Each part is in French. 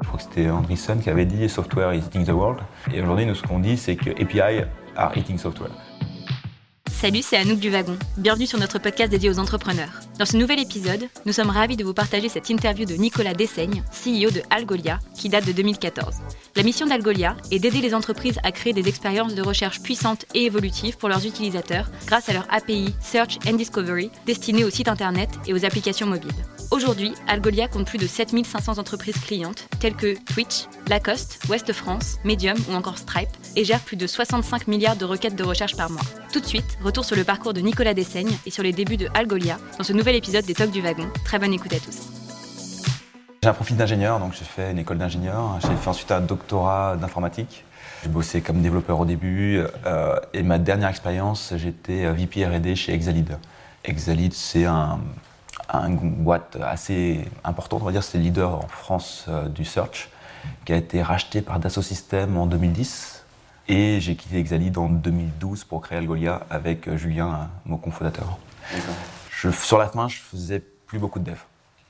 Je crois que c'était Andreessen qui avait dit Software is eating the world. Et aujourd'hui, nous, ce qu'on dit, c'est que API are eating software. Salut, c'est Anouk du Wagon. Bienvenue sur notre podcast dédié aux entrepreneurs. Dans ce nouvel épisode, nous sommes ravis de vous partager cette interview de Nicolas Dessaigne, CEO de Algolia, qui date de 2014. La mission d'Algolia est d'aider les entreprises à créer des expériences de recherche puissantes et évolutives pour leurs utilisateurs grâce à leur API Search and Discovery destinées aux sites internet et aux applications mobiles. Aujourd'hui, Algolia compte plus de 7500 entreprises clientes telles que Twitch, Lacoste, West France, Medium ou encore Stripe et gère plus de 65 milliards de requêtes de recherche par mois. Tout de suite, retour sur le parcours de Nicolas Dessaigne et sur les débuts de Algolia dans ce nouvel épisode des Talks du Wagon. Très bonne écoute à tous. J'ai un profil d'ingénieur, donc j'ai fait une école d'ingénieur. J'ai fait ensuite un doctorat d'informatique. J'ai bossé comme développeur au début euh, et ma dernière expérience, j'étais VP R&D chez Exalid. Exalid, c'est un une boîte assez importante, on va dire, c'est le leader en France euh, du search, qui a été racheté par Dassault Systèmes en 2010. Et j'ai quitté Exalid en 2012 pour créer Algolia avec euh, Julien, mon cofondateur. Je, sur la fin, je faisais plus beaucoup de dev.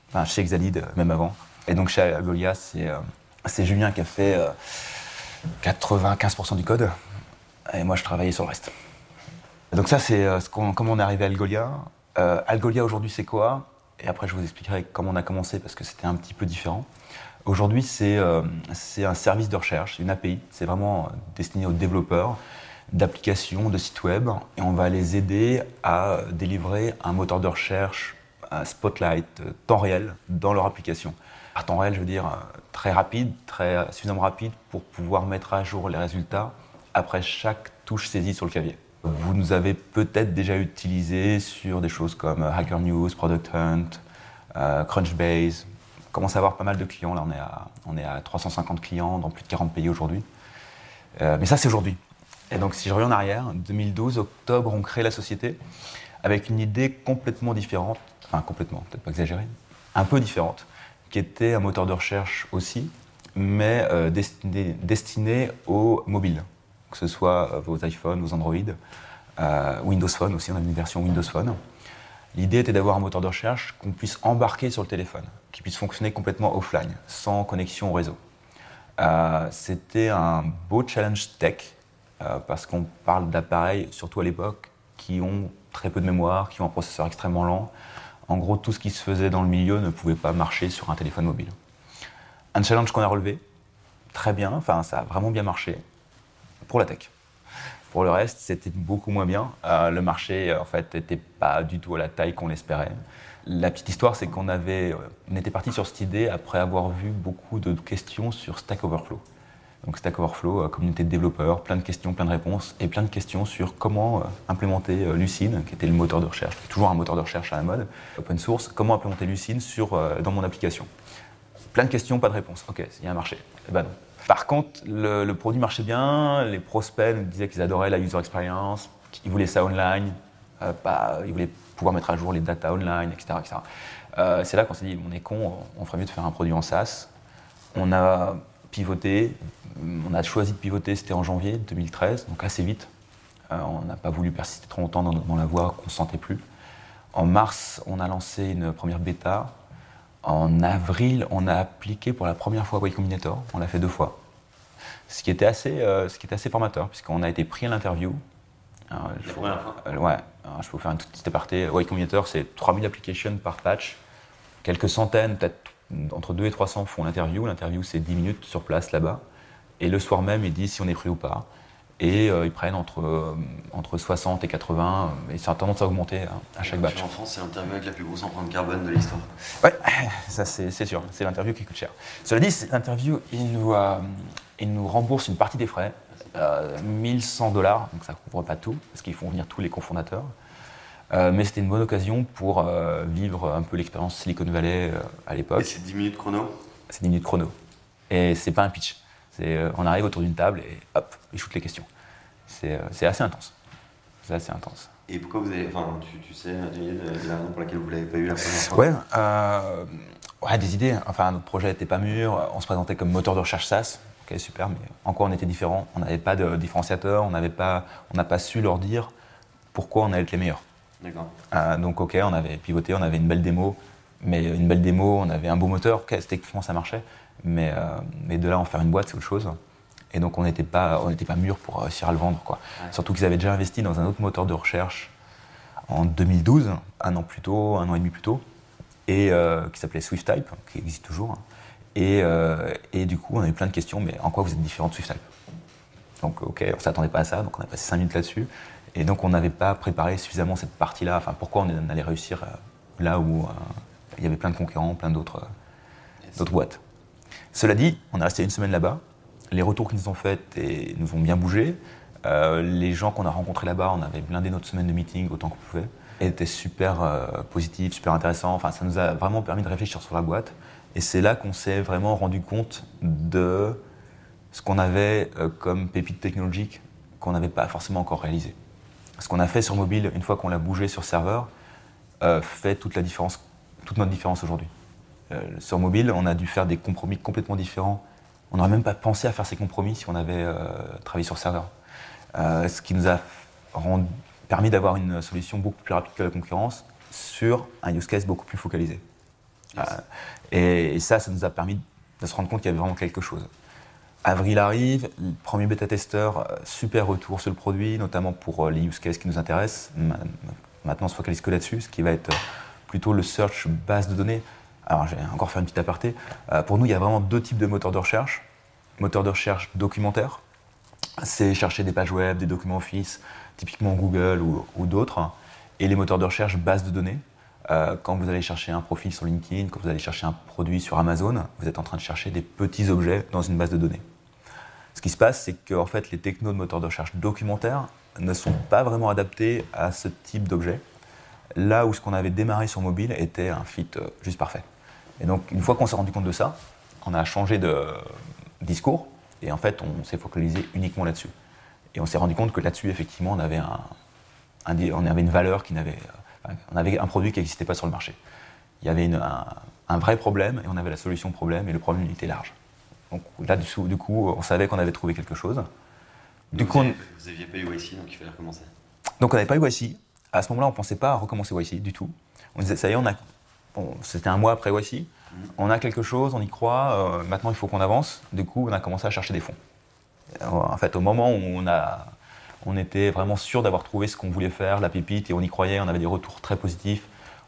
Enfin, chez Exalid, euh, même avant. Et donc chez Algolia, c'est Julien qui a fait 95% du code. Et moi, je travaillais sur le reste. donc ça, c'est comment on est arrivé à Algolia? Algolia aujourd'hui, c'est quoi? Et après, je vous expliquerai comment on a commencé parce que c'était un petit peu différent. Aujourd'hui, c'est euh, un service de recherche, une API. C'est vraiment destiné aux développeurs d'applications, de sites web. Et on va les aider à délivrer un moteur de recherche un Spotlight, euh, temps réel, dans leur application. À temps réel, je veux dire euh, très rapide, très suffisamment rapide pour pouvoir mettre à jour les résultats après chaque touche saisie sur le clavier. Vous nous avez peut-être déjà utilisé sur des choses comme euh, Hacker News, Product Hunt, euh, Crunchbase. On commence à avoir pas mal de clients. Là, on est à, on est à 350 clients dans plus de 40 pays aujourd'hui. Euh, mais ça, c'est aujourd'hui. Et donc, si je reviens en arrière, 2012, octobre, on crée la société avec une idée complètement différente, enfin complètement, peut-être pas exagérée, un peu différente, qui était un moteur de recherche aussi, mais destiné, destiné aux mobiles que ce soit euh, vos iPhones, vos Android, euh, Windows Phone aussi, on a une version Windows Phone. L'idée était d'avoir un moteur de recherche qu'on puisse embarquer sur le téléphone, qui puisse fonctionner complètement offline, sans connexion au réseau. Euh, c'était un beau challenge tech, parce qu'on parle d'appareils, surtout à l'époque, qui ont très peu de mémoire, qui ont un processeur extrêmement lent. En gros, tout ce qui se faisait dans le milieu ne pouvait pas marcher sur un téléphone mobile. Un challenge qu'on a relevé, très bien, enfin ça a vraiment bien marché pour la tech. Pour le reste, c'était beaucoup moins bien. Euh, le marché, en fait, n'était pas du tout à la taille qu'on l'espérait. La petite histoire, c'est qu'on avait, euh, on était parti sur cette idée après avoir vu beaucoup de questions sur Stack Overflow. Donc Stack Overflow, euh, communauté de développeurs, plein de questions, plein de réponses, et plein de questions sur comment implémenter Lucene, qui était le moteur de recherche, toujours un moteur de recherche à la mode, open source, comment implémenter Lucene sur, dans mon application? Plein de questions, pas de réponses. Ok, il y a un marché. Eh ben non. Par contre, le, produit marchait bien, les prospects nous disaient qu'ils adoraient la user experience, qu'ils voulaient ça online, euh, ils voulaient pouvoir mettre à jour les data online, etc. Euh, c'est là qu'on s'est dit, on est con, on ferait mieux de faire un produit en SaaS. On a pivoté, on a choisi de pivoter, c'était en janvier 2013, donc assez vite. Euh, on n'a pas voulu persister trop longtemps dans, dans la voie qu'on ne sentait plus. En mars, on a lancé une première bêta en avril, on a appliqué pour la première fois Y Combinator. On l'a fait deux fois. Ce qui était assez, euh, ce qui était assez formateur, puisqu'on a été pris à l'interview. La première fois euh, Ouais. je peux vous faire un tout petit aparté. Y Combinator, c'est 3000 applications par patch. Quelques centaines, peut-être entre 2 et 300 font l'interview. L'interview, c'est 10 minutes sur place là-bas. Et le soir même, ils disent si on est pris ou pas. Et euh, ils prennent entre, euh, entre 60 et 80, et ça a tendance à augmenter à, chaque batch. En France, c'est l'interview avec la plus grosse empreinte carbone de l'histoire. Ouais, ça c'est sûr, c'est l'interview qui coûte cher. Cela dit, l'interview, il, nous, euh, il nous rembourse une partie des frais, 1100 dollars, donc ça ne couvre pas tout, parce qu'ils font venir tous les cofondateurs. mais c'était une bonne occasion pour vivre un peu l'expérience Silicon Valley à l'époque. Et c'est 10 minutes chrono? C'est 10 minutes chrono. Et c'est pas un pitch. Euh, on arrive autour d'une table et hop, ils shootent les questions. C'est euh, assez intense. C'est assez intense. Et pourquoi vous avez. Enfin, tu, sais, la raison pour laquelle vous ne l'avez pas eu la première fois? Ouais, euh, ouais des idées. Enfin, notre projet n'était pas mûr. On se présentait comme moteur de recherche SaaS. Ok, super, mais en quoi on était différent? On n'avait pas de différenciateur, on n'a pas, pas su leur dire pourquoi on allait être les meilleurs. D'accord. donc, ok, on avait pivoté, on avait une belle démo, mais une belle démo, on avait un beau moteur, techniquement ça marchait, mais, mais de là en faire une boîte, c'est autre chose. Et donc on n'était pas, on pas mûr pour réussir à le vendre. Quoi. Surtout qu'ils avaient déjà investi dans un autre moteur de recherche en 2012, un an plus tôt, un an et demi plus tôt, et qui s'appelait SwiftType, qui existe toujours. Et, et, du coup, on a eu plein de questions, mais en quoi vous êtes différent de SwiftType? Donc, ok, on ne s'attendait pas à ça, donc on a passé 5 minutes là-dessus. Et donc, on n'avait pas préparé suffisamment cette partie-là. Enfin, pourquoi on allait réussir là où il y avait plein de concurrents, plein d'autres boîtes? Cela dit, on est resté une semaine là-bas. Les retours qu'ils nous ont faits et nous ont bien bougé. Euh, les gens qu'on a rencontrés là-bas, on avait blindé notre semaine de meeting autant qu'on pouvait. Et étaient super euh, positifs, super intéressants. Enfin, ça nous a vraiment permis de réfléchir sur la boîte. Et c'est là qu'on s'est vraiment rendu compte de ce qu'on avait euh, comme pépite technologique qu'on n'avait pas forcément encore réalisé. Ce qu'on a fait sur mobile, une fois qu'on l'a bougé sur serveur, fait toute la différence, toute notre différence aujourd'hui. Euh, sur mobile, on a dû faire des compromis complètement différents. On n'aurait même pas pensé à faire ces compromis si on avait euh, travaillé sur serveur. Euh, ce qui nous a permis d'avoir une solution beaucoup plus rapide que la concurrence sur un use case beaucoup plus focalisé. Et, ça, ça nous a permis de se rendre compte qu'il y avait vraiment quelque chose. Avril arrive, premier bêta-testeur, super retour sur le produit, notamment pour les use cases qui nous intéressent. Maintenant, on se focalise que là-dessus, ce qui va être plutôt le search base de données. Alors, je vais encore faire une petite aparté. Euh, pour nous, il y a vraiment deux types de moteurs de recherche. Moteur de recherche documentaire, c'est chercher des pages web, des documents Office, typiquement Google ou, d'autres. Et les moteurs de recherche base de données. Euh, quand vous allez chercher un profil sur LinkedIn, quand vous allez chercher un produit sur Amazon, vous êtes en train de chercher des petits objets dans une base de données. Ce qui se passe, c'est que fait, les technos de moteurs de recherche documentaires ne sont pas vraiment adaptés à ce type d'objet. Là où ce qu'on avait démarré sur mobile était un fit euh, juste parfait. Et donc, une fois qu'on s'est rendu compte de ça, on a changé de discours et en fait, on s'est focalisé uniquement là-dessus. Et on s'est rendu compte que là-dessus, effectivement, on avait, un, on avait une valeur qui n'avait. On avait un produit qui n'existait pas sur le marché. Il y avait un, vrai problème et on avait la solution au problème et le problème était large. Donc là-dessous, du coup, on savait qu'on avait trouvé quelque chose. Du coup, vous n'aviez pas eu YC, donc il fallait recommencer. Donc on n'avait pas eu YC. À ce moment-là, on ne pensait pas à recommencer YC du tout. On disait, ça y est, on a c'était un mois après voici. On a quelque chose, on y croit, euh, maintenant il faut qu'on avance. Du coup, on a commencé à chercher des fonds. En fait, au moment où on, était vraiment sûr d'avoir trouvé ce qu'on voulait faire, la pépite, et on y croyait, on avait des retours très positifs.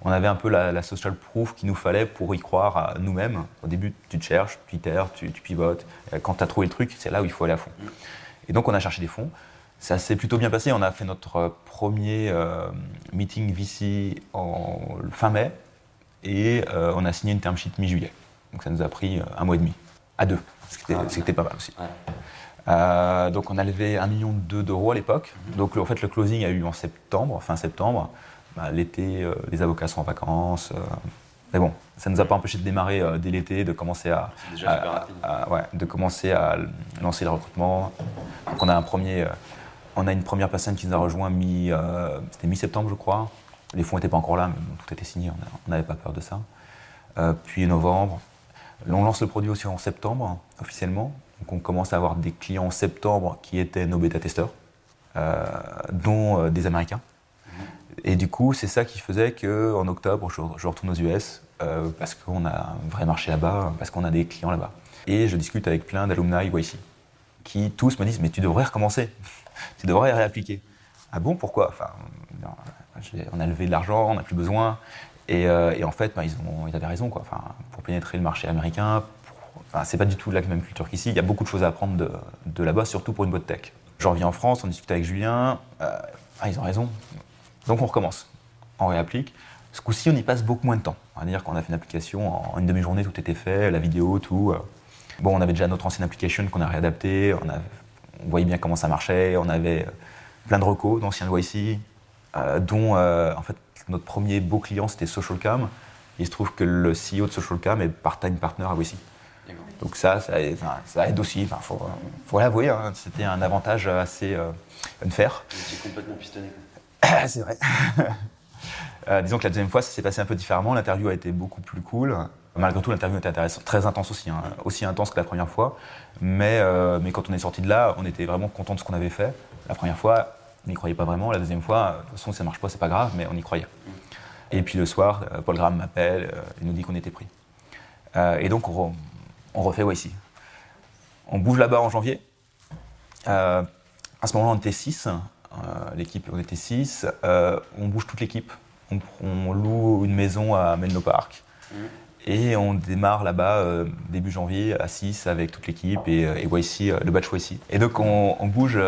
On avait un peu la, social proof qu'il nous fallait pour y croire à nous-mêmes. Au début, tu te cherches, tu itères, tu, pivotes. Quand tu as trouvé le truc, c'est là où il faut aller à fond. Et donc, on a cherché des fonds. Ça s'est plutôt bien passé. On a fait notre premier euh, meeting VC en fin mai et euh, on a signé une term sheet mi-juillet. Donc ça nous a pris euh, un mois et demi, à deux, ce qui était, ah, pas mal aussi. Euh, donc on a levé un million d'euros à l'époque. Mhm. Donc en fait le closing a eu en septembre, fin septembre. Bah, l'été, les avocats sont en vacances. mais bon, ça ne nous a pas empêché de démarrer dès l'été, de commencer à, ouais, de commencer à lancer le recrutement. Donc on a un premier, on a une première personne qui nous a rejoint mi, c'était mi-septembre je crois. Les fonds n'étaient pas encore là, mais tout était signé, on n'avait pas peur de ça. Euh, puis novembre. On lance le produit aussi en septembre, officiellement. Donc on commence à avoir des clients en septembre qui étaient nos bêta-testeurs, euh, dont euh, des Américains. Et du coup, c'est ça qui faisait qu'en octobre, je, retourne aux US parce qu'on a un vrai marché là-bas, parce qu'on a des clients là-bas. Et je discute avec plein d'alumni YC qui tous me disent Mais tu devrais recommencer, tu devrais réappliquer. Ah bon, pourquoi? On a levé de l'argent, on n'a plus besoin. Et, euh, en fait, bah, ils, avaient raison. Quoi. Pour pénétrer le marché américain, c'est pas du tout la même culture qu'ici. Il y a beaucoup de choses à apprendre de, là-bas, surtout pour une boîte tech. Je reviens en France, on discute avec Julien. Euh, ah, ils ont raison. Donc on recommence. On réapplique. Ce coup-ci, on y passe beaucoup moins de temps. On va dire qu'on a fait une application en une demi-journée, tout était fait, la vidéo, tout. Euh. Bon, on avait déjà notre ancienne application qu'on a réadaptée. On, on voyait bien comment ça marchait. On avait plein de recos d'anciens YC. Euh, dont euh, en fait notre premier beau client c'était Socialcam. Il se trouve que le CEO de Socialcam est part-time partner à Wissy. Donc ça, ça, aide aussi, il faut, faut l'avouer, hein. c'était un avantage assez euh, unfair. Tu complètement pistonné. C'est vrai. disons que la deuxième fois, ça s'est passé un peu différemment. L'interview a été beaucoup plus cool. Malgré tout, l'interview était intéressante, très intense aussi, hein. aussi intense que la première fois. Mais, mais quand on est sorti de là, on était vraiment content de ce qu'on avait fait. La première fois, on n'y croyait pas vraiment. La deuxième fois, de toute façon, ça marche pas, c'est pas grave, mais on y croyait. Et puis le soir, Paul Graham m'appelle et nous dit qu'on était pris. et donc on, refait YC. On bouge là-bas en janvier. à ce moment-là, on était 6. l'équipe, on était 6. on bouge toute l'équipe. On, loue une maison à Menlo Park. Et on démarre là-bas euh, début janvier à 6 avec toute l'équipe et, euh, euh, le batch YC. Et donc on, bouge,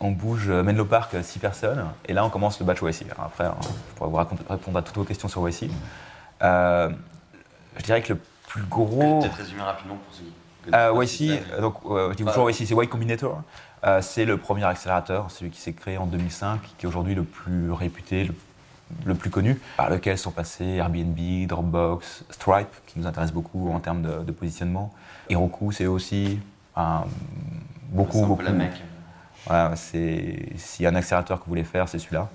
on bouge Menlo Park 6 personnes et là on commence le batch YC. après, hein, je pourrais vous raconter, répondre à toutes vos questions sur YC. je dirais que le plus gros. Peut-être résumer rapidement pour ceux qui. YC, donc je dis toujours YC, c'est Y Combinator. c'est le premier accélérateur, celui qui s'est créé en 2005, qui est aujourd'hui le plus réputé, le le plus connu, par lequel sont passés Airbnb, Dropbox, Stripe, qui nous intéresse beaucoup en termes de, positionnement. Heroku, c'est aussi un, beaucoup, beaucoup. la mec. C'est s'il y a un accélérateur que vous voulez faire, c'est celui-là.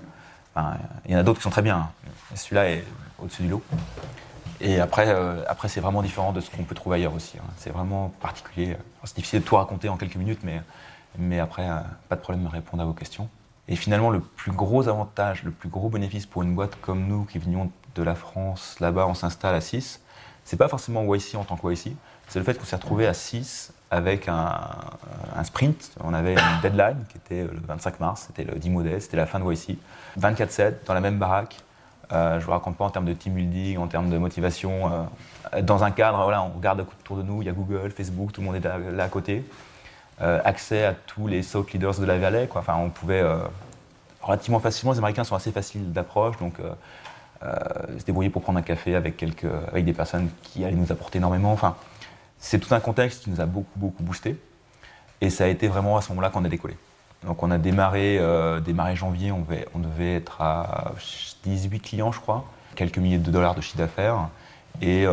il y en a d'autres qui sont très bien. Hein. Celui-là est au-dessus du lot. Et après, euh, après c'est vraiment différent de ce qu'on peut trouver ailleurs aussi. Hein. C'est vraiment particulier. C'est difficile de tout raconter en quelques minutes, mais, mais après, euh, pas de problème de répondre à vos questions. Et finalement, le plus gros avantage, le plus gros bénéfice pour une boîte comme nous qui venions de la France, là-bas, on s'installe à 6, c'est pas forcément YC en tant que YC, c'est le fait qu'on s'est retrouvé à 6 avec un, sprint. On avait une deadline qui était le 25 mars, c'était le 10 modèle, c'était la fin de YC. 24-7 dans la même baraque. Euh, je vous raconte pas en termes de team building, en termes de motivation. Euh, dans un cadre, voilà, on regarde autour de nous, il y a Google, Facebook, tout le monde est là à côté. Euh, accès à tous les thought leaders de la vallée. Enfin, on pouvait euh, relativement facilement, les Américains sont assez faciles d'approche, donc euh, se débrouiller pour prendre un café avec, quelques, avec des personnes qui allaient nous apporter énormément. Enfin, c'est tout un contexte qui nous a beaucoup, beaucoup boosté. Et ça a été vraiment à ce moment-là qu'on a décollé. Donc on a démarré, démarré janvier, on devait, on devait être à 18 clients, je crois, quelques milliers de dollars de chiffre d'affaires. Et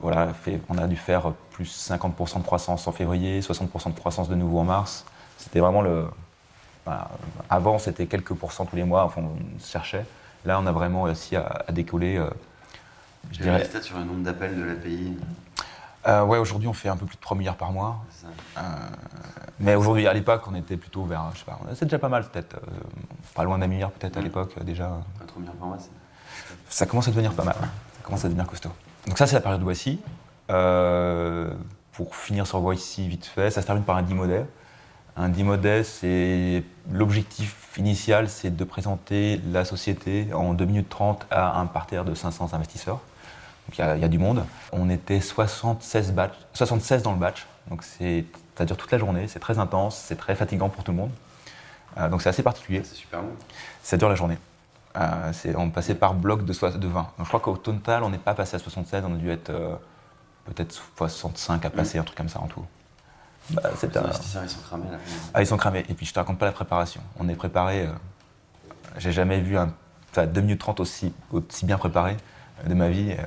voilà, on a dû faire plus 50% de croissance en février, 60% de croissance de nouveau en mars. C'était vraiment le. avant, c'était quelques pourcents tous les mois, enfin, on cherchait. Là, on a vraiment réussi à, décoller. Euh, je dirais. sur le nombre d'appels de l'API euh, Ouais, aujourd'hui, on fait un peu plus de 3 milliards par mois. Euh, mais aujourd'hui, à l'époque, on était plutôt vers. Je sais pas, c'est déjà pas mal, peut-être. Euh, pas loin d'un milliard, peut-être, à l'époque, déjà. 3 milliards par mois, Ça commence à devenir pas mal. Ça commence à devenir costaud. Donc, ça, c'est la période de voici. Euh, pour finir sur Voici vite fait, ça se termine par un D-Model. Un D-Model, c'est l'objectif initial, c'est de présenter la société en 2 minutes 30 à un parterre de 500 investisseurs. Donc il y, a du monde. On était 76, batch, 76 dans le batch, donc ça dure toute la journée, c'est très intense, c'est très fatigant pour tout le monde. Euh, donc c'est assez particulier. C'est super long. Ça dure la journée. Euh, on passait par bloc de, de 20. je crois qu'au total, on n'est pas passé à 76, on a dû être peut-être 65 à passer, un truc comme ça en tout. Bah, un... ils sont cramés là. Ah, ils sont cramés. Et puis je te raconte pas la préparation. On est préparé. Euh, j'ai jamais vu un. Enfin, 2 minutes 30 aussi, aussi bien préparé euh, de ma vie. Euh,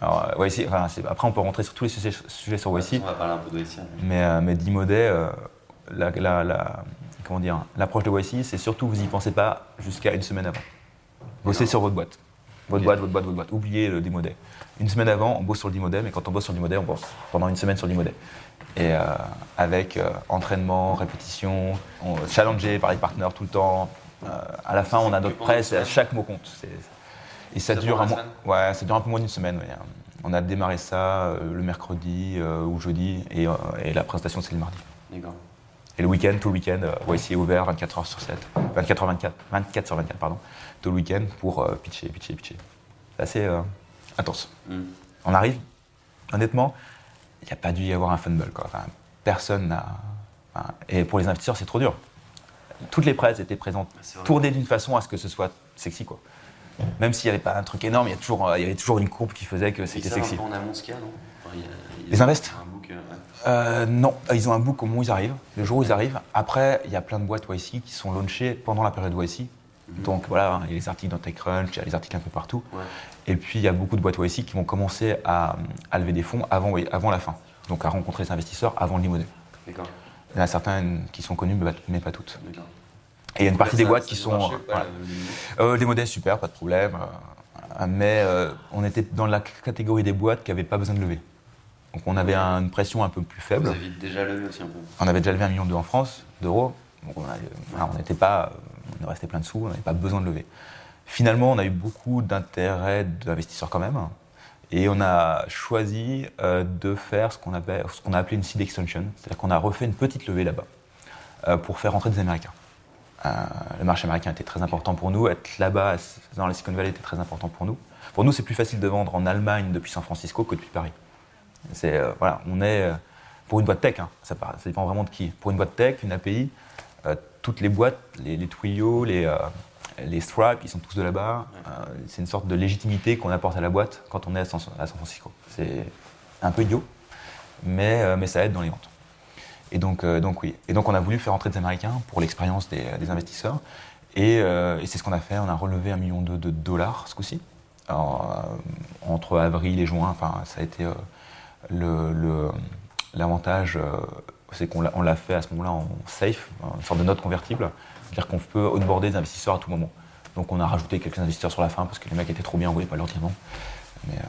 alors, enfin, après, on peut rentrer sur tous les sujets, sujets sur YC. On va parler un peu de YC. Mais, mais Dimodet, la, la, la, comment dire, l'approche de YC, c'est surtout vous y pensez pas jusqu'à une semaine avant. Bossez sur votre boîte. Votre boîte, votre boîte, votre boîte. Oubliez le Dimodet une semaine avant, on bosse sur le D-Modem, et quand on bosse sur le D-Modem, on bosse pendant une semaine sur le D-Modem. Et euh, avec euh, entraînement, répétition, on, challengé par les partenaires tout le temps. Euh, à la fin, on a notre presse, et chaque mot compte. Et ça, dure un, ouais, ça dure un peu moins d'une semaine. On a démarré ça le mercredi ou jeudi, et, la présentation, c'est le mardi. Et le week-end, tout le week-end, YC est ouvert 24 h sur 7, 24 h 24, 24 sur 24, pardon, tout le week-end pour pitcher, pitcher, pitcher. C'est assez intense. Mm. On arrive, honnêtement, il n'y a pas dû y avoir un fumble. Quoi. personne n'a. et pour les investisseurs, c'est trop dur. Toutes les presses étaient présentes, tournées d'une façon à ce que ce soit sexy. Quoi. Même s'il n'y avait pas un truc énorme, il y, a toujours, il y avait toujours une courbe qui faisait que c'était sexy. En amont ce qu'il y a, non Les euh, euh, Non, ils ont un book au moment où ils arrivent, le jour où ils arrivent. Après, il y a plein de boîtes YC qui sont launchées pendant la période YC. Mhm. Donc voilà, il y a les articles dans TechCrunch, il y a les articles un peu partout. Et puis il y a beaucoup de boîtes YC qui vont commencer à, lever des fonds avant, avant la fin. Donc à rencontrer les investisseurs avant le limodé. D'accord. Il y en a certaines qui sont connues, mais pas toutes. Et il y a une partie des boîtes qui sont. Voilà. Euh, des modèles super, pas de problème. Euh, mais euh, on était dans la catégorie des boîtes qui n'avaient pas besoin de lever. Donc on avait une pression un peu plus faible. Vous aviez déjà levé aussi un peu On avait déjà levé un million d'euros en France, d'euros. on n'était pas, on restait plein de sous, on n'avait pas besoin de lever. Finalement, on a eu beaucoup d'intérêt d'investisseurs quand même. Et on a choisi euh, de faire ce qu'on a appelé une seed extension, c'est-à-dire qu'on a refait une petite levée là-bas euh, pour faire rentrer des Américains. Euh, le marché américain était très important pour nous, être là-bas dans la Silicon Valley était très important pour nous. Pour nous, c'est plus facile de vendre en Allemagne depuis San Francisco que depuis Paris. C'est voilà, on est pour une boîte tech, hein, ça, dépend vraiment de qui. Pour une boîte tech, une API, toutes les boîtes, les, les les les Stripe, ils sont tous de là-bas. Euh, c'est une sorte de légitimité qu'on apporte à la boîte quand on est à San, Francisco. C'est un peu idiot, euh, mais ça aide dans les ventes. Et donc, euh, donc oui. Et donc on a voulu faire entrer des Américains pour l'expérience des, investisseurs. Et, c'est ce qu'on a fait. On a relevé un million de, dollars ce coup-ci. entre avril et juin, enfin, ça a été l'avantage, c'est qu'on l'a fait à ce moment-là en safe, une sorte de note convertible. C'est-à-dire qu'on peut onboarder des investisseurs à tout moment. Donc on a rajouté quelques investisseurs sur la fin parce que les mecs étaient trop bien, on voulait pas leur dire non. Mais, euh,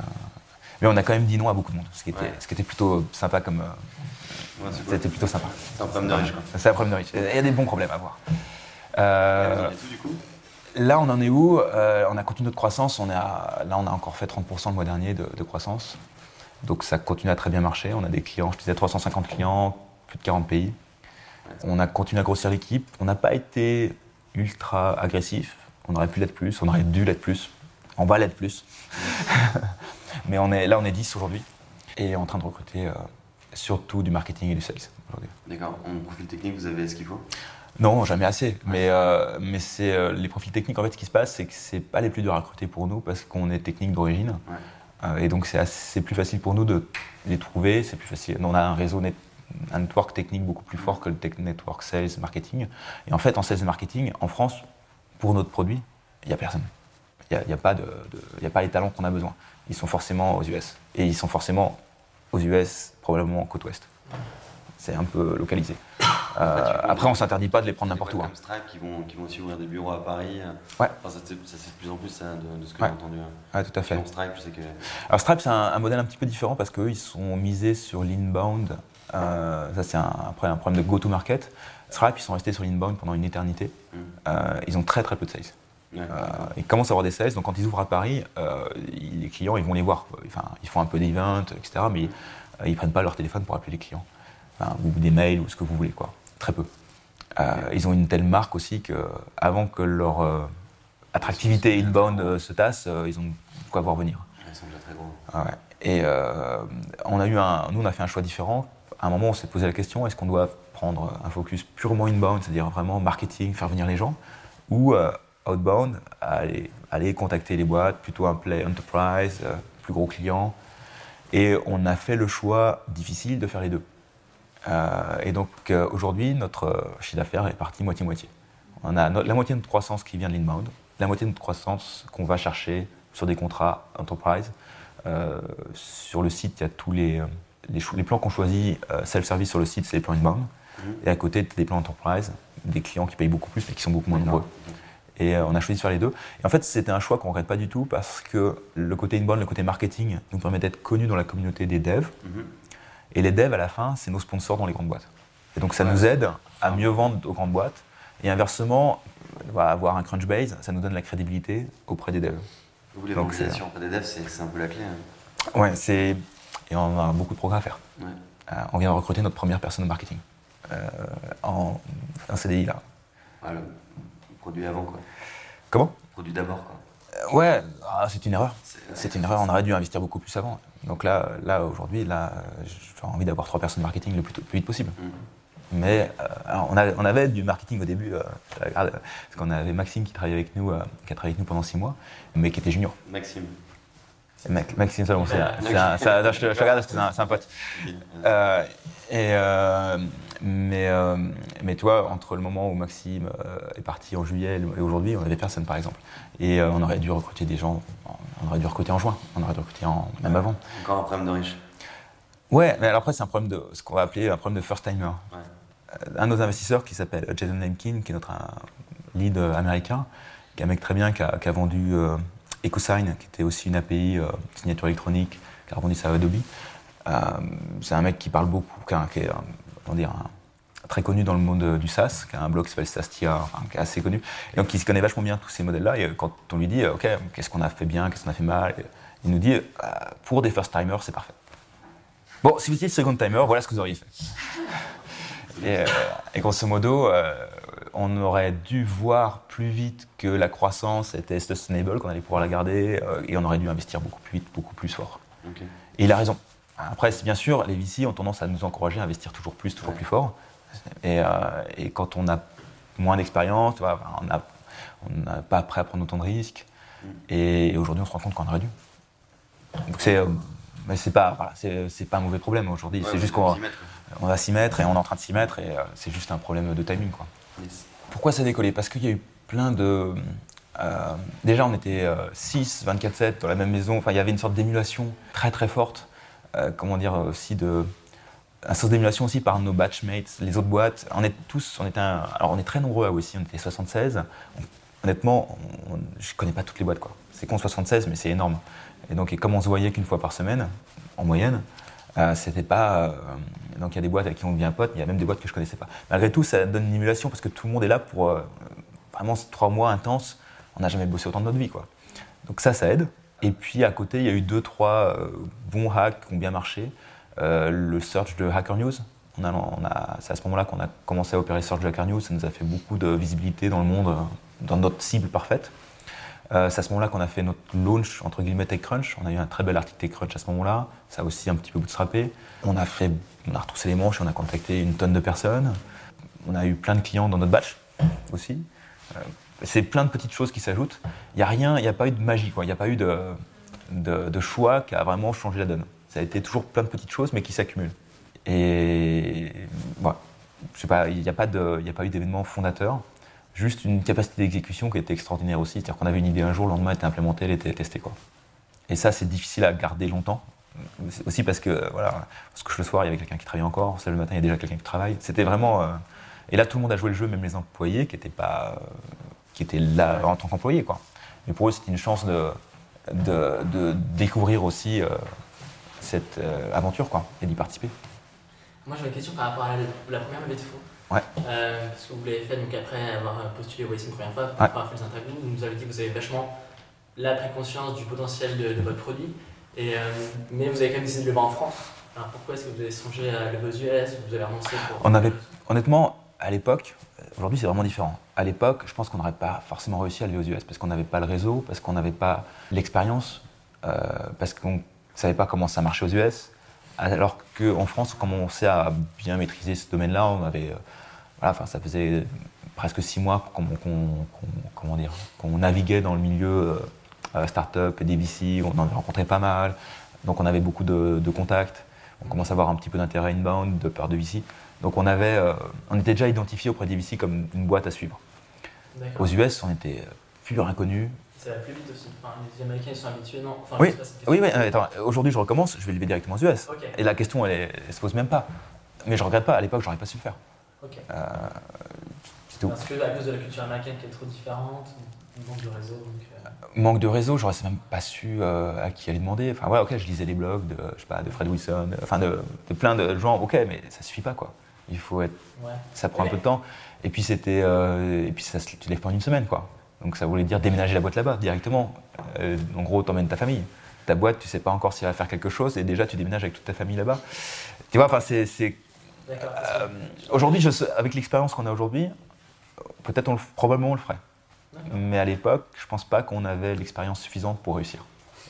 on a quand même dit non à beaucoup de monde, ce qui était, ce qui était plutôt sympa comme. Euh, c'était plutôt sympa. C'est un problème de riche quoi. C'est un problème de riche. Il y a des bons problèmes à voir. Euh, du coup? Là, on en est où? On a continué notre croissance. On là, on a encore fait 30% le mois dernier de, de, croissance. Donc ça continue à très bien marcher. On a des clients, je disais 350 clients, plus de 40 pays. On a continué à grossir l'équipe. On n'a pas été ultra agressif. On aurait pu l'être plus, on aurait dû l'être plus. On va l'être plus. Mais on est, là, on est 10 aujourd'hui et en train de recruter euh, surtout du marketing et du sales aujourd'hui. D'accord. En profil technique, vous avez ce qu'il faut? Non, jamais assez. Mais, euh, mais c'est euh, les profils techniques, en fait, ce qui se passe, c'est que c'est pas les plus durs à recruter pour nous parce qu'on est technique d'origine. et donc, c'est plus facile pour nous de les trouver. C'est plus facile. On a un réseau net, un network technique beaucoup plus fort que le network sales marketing. Et en fait, en sales marketing, en France, pour notre produit, il n'y a personne. Il n'y a, pas de, a pas les talents qu'on a besoin. Ils sont forcément aux US. Et ils sont forcément aux US, probablement en côte ouest. C'est un peu localisé. Euh, après, on ne s'interdit pas de les prendre n'importe où. Hein. Comme Stripe qui vont, qui vont aussi ouvrir des bureaux à Paris. Ouais. ça, c'est de plus en plus ça, de, ce que j'ai entendu. Ouais, tout à fait. Stripe, je sais que... Alors Stripe, c'est un, un, modèle un petit peu différent parce qu'eux, ils sont misés sur l'inbound euh, ça, c'est un, après un problème de go-to-market. Stripe, ils sont restés sur l'inbound pendant une éternité. Mm. Euh, ils ont très très peu de sales. Euh, ils commencent à avoir des sales, donc quand ils ouvrent à Paris, les clients, ils vont les voir. Enfin, ils font un peu d'event, etc., mais ils ne prennent pas leur téléphone pour appeler les clients. ou des mails, ou ce que vous voulez, quoi. Très peu. ils ont une telle marque aussi qu'avant que leur attractivité inbound se tasse, ils ont quoi voir venir. Ils sont déjà très gros. Ah Et on a eu un, nous, on a fait un choix différent à un moment, on s'est posé la question est-ce qu'on doit prendre un focus purement inbound, c'est-à-dire vraiment marketing, faire venir les gens, ou euh, outbound, aller, aller, contacter les boîtes, plutôt un play enterprise, euh, plus gros clients. Et on a fait le choix difficile de faire les deux. Euh, et donc aujourd'hui, notre chiffre d'affaires est parti moitié-moitié. On a la moitié de notre croissance qui vient de l'inbound, la moitié de notre croissance qu'on va chercher sur des contrats enterprise. sur le site, il y a tous les les, plans qu'on choisit euh, self-service sur le site, c'est les plans inbound. Mhm. Et à côté, des plans enterprise, des clients qui payent beaucoup plus mais qui sont beaucoup moins nombreux. Et euh, on a choisi de faire les deux. Et en fait, c'était un choix qu'on ne regrette pas du tout parce que le côté inbound, le côté marketing nous permet d'être connus dans la communauté des devs. Mhm. Et les devs, à la fin, c'est nos sponsors dans les grandes boîtes. Et donc, ça nous aide à mieux vendre aux grandes boîtes. Et inversement, avoir un Crunchbase, ça nous donne la crédibilité auprès des devs. Vous, les valorisations auprès des devs, c'est un peu la clé. Hein. Ouais, c'est et on a beaucoup de progrès à faire. Euh, on vient de recruter notre première personne de marketing euh, en, en, CDI là. le produit avant quoi. Comment Produit d'abord quoi. Euh, ouais, ah, c'est une erreur. C'est une erreur. On aurait dû investir beaucoup plus avant. Donc là, là aujourd'hui, là, j'ai envie d'avoir trois personnes marketing le plus, vite possible. Mm. Mais on, on, avait du marketing au début, parce qu'on avait Maxime qui travaillait avec nous, qui a travaillé avec nous pendant six mois, mais qui était junior. Maxime. Maxime c'est un, je, te, regarde c'est un, pote. Euh, et, euh, mais, euh, mais toi, entre le moment où Maxime est parti en juillet et aujourd'hui, on avait personne par exemple. Et on aurait dû recruter des gens, on aurait dû recruter en juin, on aurait dû recruter en, même avant. Encore un problème de riche. Ouais, mais alors après, c'est un problème de ce qu'on va appeler un problème de first timer. Un de nos investisseurs qui s'appelle Jason Lemkin, qui est notre lead américain, qui est un mec très bien, qui a, qui a vendu EcoSign, qui était aussi une API euh, signature électronique, qui a rebondi à Adobe. Euh, c'est un mec qui parle beaucoup, qui, est, dire, très connu dans le monde du SaaS, qui a un blog qui s'appelle Sastia, qui est assez connu, et donc il se connaît vachement bien tous ces modèles-là. Et quand on lui dit, OK, qu'est-ce qu'on a fait bien, qu'est-ce qu'on a fait mal, il nous dit, pour des first-timers, c'est parfait. Bon, si vous étiez second timer, voilà ce que vous auriez fait. Et grosso modo, on aurait dû voir plus vite que la croissance était sustainable, qu'on allait pouvoir la garder, euh, et on aurait dû investir beaucoup plus vite, beaucoup plus fort. Et il a raison. Après, bien sûr, les VC ont tendance à nous encourager à investir toujours plus, toujours plus fort. Euh, et, quand on a moins d'expérience, on n'a pas prêt à prendre autant de risques. Mm. Et, aujourd'hui, on se rend compte qu'on aurait dû. Donc c'est, euh, mais c'est pas, c'est, pas un mauvais problème aujourd'hui. c'est juste qu'on on va s'y mettre et on est en train de s'y mettre et c'est juste un problème de timing, quoi. Pourquoi ça a décollé? Parce qu'il y a eu plein de. Euh, déjà, on était 6, euh, 24-7 dans la même maison. Enfin, il y avait une sorte d'émulation très très forte. Euh, comment dire aussi de. Un sens d'émulation aussi par nos batchmates, les autres boîtes. On est tous, on était alors on est très nombreux aussi, on était 76. honnêtement, je connais pas toutes les boîtes quoi. C'est con 76, mais c'est énorme. Et donc, et comme on se voyait qu'une fois par semaine, en moyenne, euh, c'était pas. Euh, donc il y a des boîtes avec qui on devient pote, il y a même des boîtes que je connaissais pas. Malgré tout, ça donne une émulation parce que tout le monde est là pour euh, vraiment trois mois intenses. On n'a jamais bossé autant de notre vie, quoi. Donc ça, ça aide. Et puis à côté, il y a eu deux, trois bons hacks qui ont bien marché. le search de Hacker News, on a, c'est à ce moment-là qu'on a commencé à opérer Search de Hacker News. Ça nous a fait beaucoup de visibilité dans le monde, dans notre cible parfaite. Euh, c'est à ce moment-là qu'on a fait notre launch entre guillemets TechCrunch. On a eu un très bel article TechCrunch à ce moment-là. Ça a aussi un petit peu bootstrappé. On a fait, on a retroussé les manches, on a contacté une tonne de personnes. On a eu plein de clients dans notre batch aussi. Euh, c'est plein de petites choses qui s'ajoutent. Il n'y a rien, il n'y a pas eu de magie, Il n'y a pas eu de, choix qui a vraiment changé la donne. Ça a été toujours plein de petites choses, mais qui s'accumulent. Et voilà. Il n'y a pas eu d'événement fondateur juste une capacité d'exécution qui était extraordinaire aussi. C'est-à-dire qu'on avait une idée un jour, le lendemain elle était implémentée, elle était testée. Quoi. Et ça, c'est difficile à garder longtemps. Aussi parce que, voilà, parce que le soir, il y avait quelqu'un qui travaillait encore, le matin, il y a déjà quelqu'un qui travaille. C'était vraiment. Euh, et là, tout le monde a joué le jeu, même les employés qui étaient, pas, euh, qui étaient là en tant qu'employés. Mais pour eux, c'était une chance de, de, découvrir aussi euh, cette aventure quoi, et d'y participer. Moi, j'ai une question par rapport à la, première levée de fonds. Ouais. Euh, parce que vous l'avez fait donc après avoir postulé au une première fois, pour avoir fait les interviews, vous nous avez dit que vous avez vachement la pris conscience du potentiel de, votre produit, et, euh, mais vous avez quand même décidé de le vendre en France. Alors pourquoi est-ce que vous avez songé à lever aux US Vous avez renoncé pour... On avait, honnêtement, à l'époque, aujourd'hui c'est vraiment différent. À l'époque, je pense qu'on n'aurait pas forcément réussi à lever aux US parce qu'on n'avait pas le réseau, parce qu'on n'avait pas l'expérience, euh, parce qu'on ne savait pas comment ça marchait aux US. Alors qu'en France, on commençait à bien maîtriser ce domaine-là, on avait enfin, ça faisait presque six mois qu'on dire, qu'on naviguait dans le milieu euh, start-up et DVC, on en rencontrait pas mal, donc on avait beaucoup de, contacts, on commençait à avoir un petit peu d'intérêt inbound de part de VC. Donc on, avait, euh, on était déjà identifié auprès des VC comme une boîte à suivre. Aux US, on était plus inconnu. Ça va plus vite aussi. Enfin, les Américains ils sont habitués, non Oui, oui, oui. Aujourd'hui, je recommence, je vais lever directement aux US. Et la question, elle, ne se pose même pas. Mais je regrette pas. À l'époque, j'aurais pas su le faire. Ok. Euh, Parce que à cause de la culture américaine qui est trop différente, manque de réseau. Donc, euh... Manque de réseau, j'aurais même pas su euh, à qui aller demander. Enfin, ouais, ok, je lisais les blogs de, je sais pas, de Fred Wilson, enfin de, plein de gens, ok, mais ça suffit pas quoi. Il faut être. Ouais. Ça prend un peu de temps. Et puis c'était. Euh, et puis ça, tu lèves pas en une semaine quoi. Donc ça voulait dire déménager la boîte là-bas directement. Euh, en gros, t'emmènes ta famille. Ta boîte, tu sais pas encore si elle va faire quelque chose et déjà tu déménages avec toute ta famille là-bas. Tu vois, enfin c'est euh, aujourd'hui, avec l'expérience qu'on a aujourd'hui, peut-être on probablement on le ferait. Mais à l'époque, je pense pas qu'on avait l'expérience suffisante pour réussir.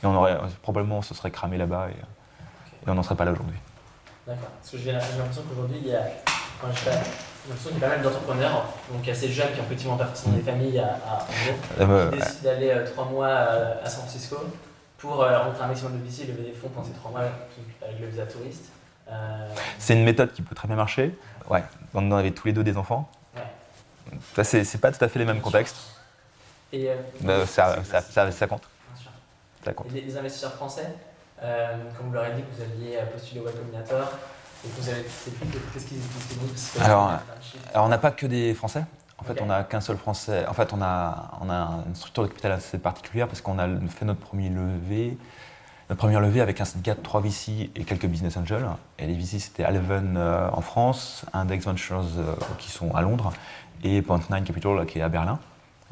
Et on aurait probablement on se serait cramé là-bas et, on n'en serait pas là aujourd'hui. D'accord. Parce que j'ai l'impression qu'aujourd'hui, il y a, enfin, a pas mal d'entrepreneurs, donc assez jeunes qui ont effectivement pas forcément des familles à, à euh, bah, qui décident d'aller euh, trois mois à, San Francisco pour rentrer un maximum de VC, lever des fonds pendant ces trois mois avec le visa touriste. Euh, c'est une méthode qui peut très bien marcher. Ouais. On avait tous les deux des enfants. Ouais. Ça, c'est pas tout à fait les mêmes contextes. Et euh, ça, ça, ça, ça, compte. Ça compte. les, investisseurs français, euh, comme vous leur avez dit que vous aviez postulé au Web Combinator, alors, alors, on n'a pas que des Français. En fait, on n'a qu'un seul Français. En fait, on a, on a une structure de capital assez particulière parce qu'on a fait notre premier levé notre première levée avec un syndicat de 3 VC et quelques business angels. Et les VC, c'était Alven euh, en France, Index Ventures euh, qui sont à Londres et Point9 Capital qui est à Berlin.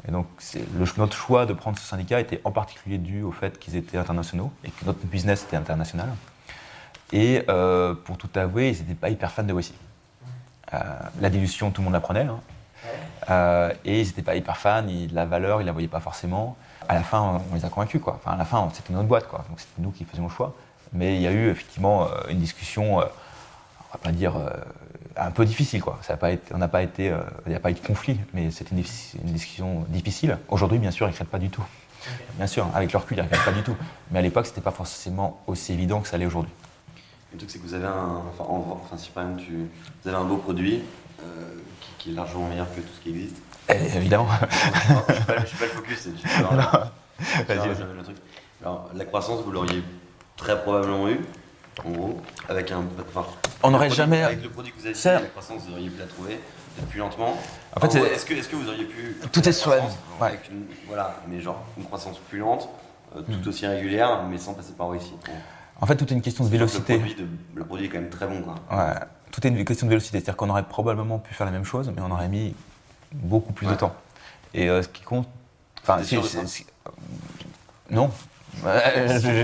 Et donc, le, notre choix de prendre ce syndicat était en particulier dû au fait qu'ils étaient internationaux et que notre business était international. Et euh, pour tout avouer, ils n'étaient pas hyper fans de VC. la dilution, tout le monde apprenait. Hein. et ils n'étaient pas hyper fans, la valeur, ils ne la voyaient pas forcément à la fin, on les a convaincus. Quoi. Enfin, à la fin, c'était notre boîte, quoi. donc c'était nous qui faisions le choix. Mais il y a eu effectivement euh, une discussion, euh, on va pas dire euh, un peu difficile. Quoi. Ça a pas été, on n'a pas été, il n'y a pas eu de conflit, mais c'était une, discussion difficile. Aujourd'hui, bien sûr, ils ne pas du tout. Bien sûr, avec leur recul, ils ne pas du tout. Mais à l'époque, c'était pas forcément aussi évident que ça l'est aujourd'hui. Le truc, c'est que vous avez un, enfin, si par exemple tu, vous avez un beau produit qui est largement meilleur que tout ce qui existe, eh, évidemment. je ne suis, pas le focus. Alors, la croissance, vous l'auriez très probablement eu, en gros, avec un. Enfin, on n'aurait jamais. Avec le produit que vous avez fait, la croissance, vous auriez pu la trouver, peut-être plus lentement. En fait, est-ce que, est que, vous auriez pu. Tout est sur Voilà, mais genre une croissance plus lente, euh, tout hmm. aussi régulière, mais sans passer par ici. En fait, tout est une question de vélocité. Le produit, le produit, est quand même très bon. Quoi. Ouais, tout est une question de vélocité. C'est-à-dire qu'on aurait probablement pu faire la même chose, mais on aurait mis beaucoup plus de temps. Et euh, ce qui compte. Enfin, si, non.